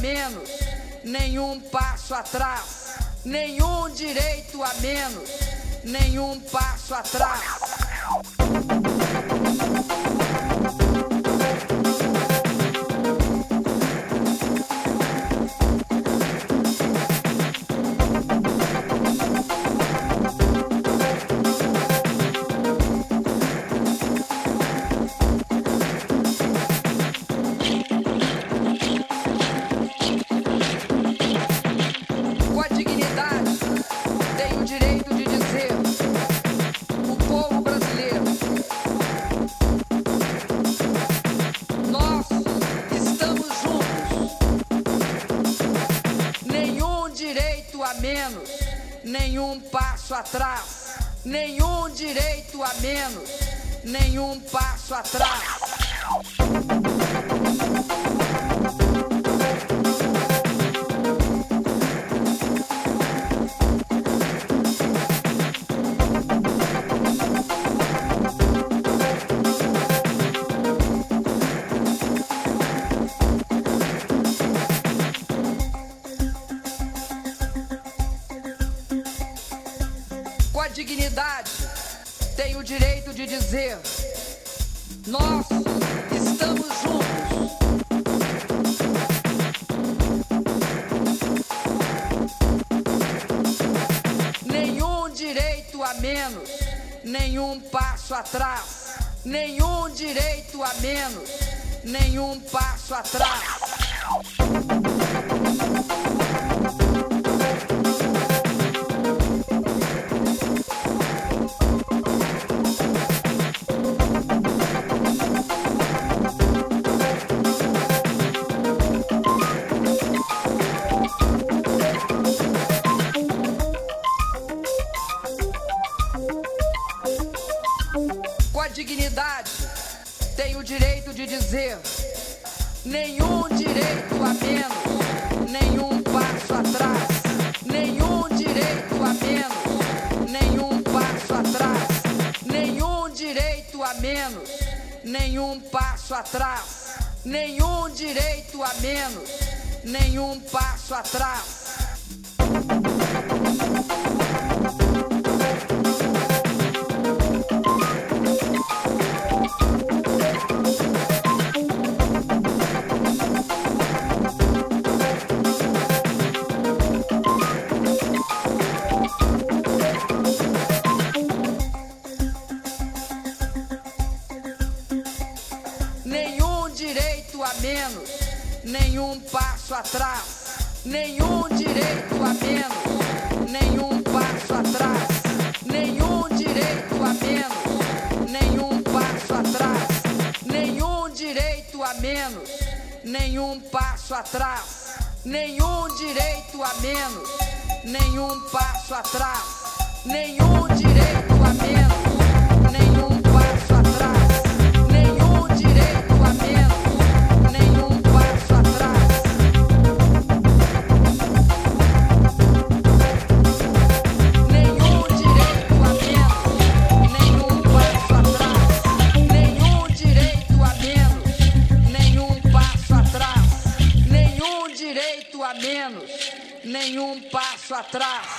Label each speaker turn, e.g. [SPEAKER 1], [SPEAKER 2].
[SPEAKER 1] menos, nenhum passo atrás. Nenhum direito a menos, nenhum passo atrás. A menos, nenhum passo atrás. Nenhum direito a menos, nenhum passo atrás. Dignidade, tenho o direito de dizer: nós estamos juntos. Nenhum direito a menos, nenhum passo atrás. Nenhum direito a menos, nenhum passo atrás. Dignidade, tenho o direito de dizer: nenhum direito a menos, nenhum passo atrás. Nenhum direito a menos, nenhum passo atrás. Nenhum direito a menos, nenhum passo atrás. Nenhum direito a menos, nenhum passo atrás. Direito a menos, nenhum passo atrás. Nenhum direito a menos, nenhum passo atrás. Nenhum direito a menos, nenhum passo atrás. Nenhum direito a menos, nenhum passo atrás. Nenhum direito a menos, nenhum passo atrás. Nenhum direito a menos, nenhum passo atrás.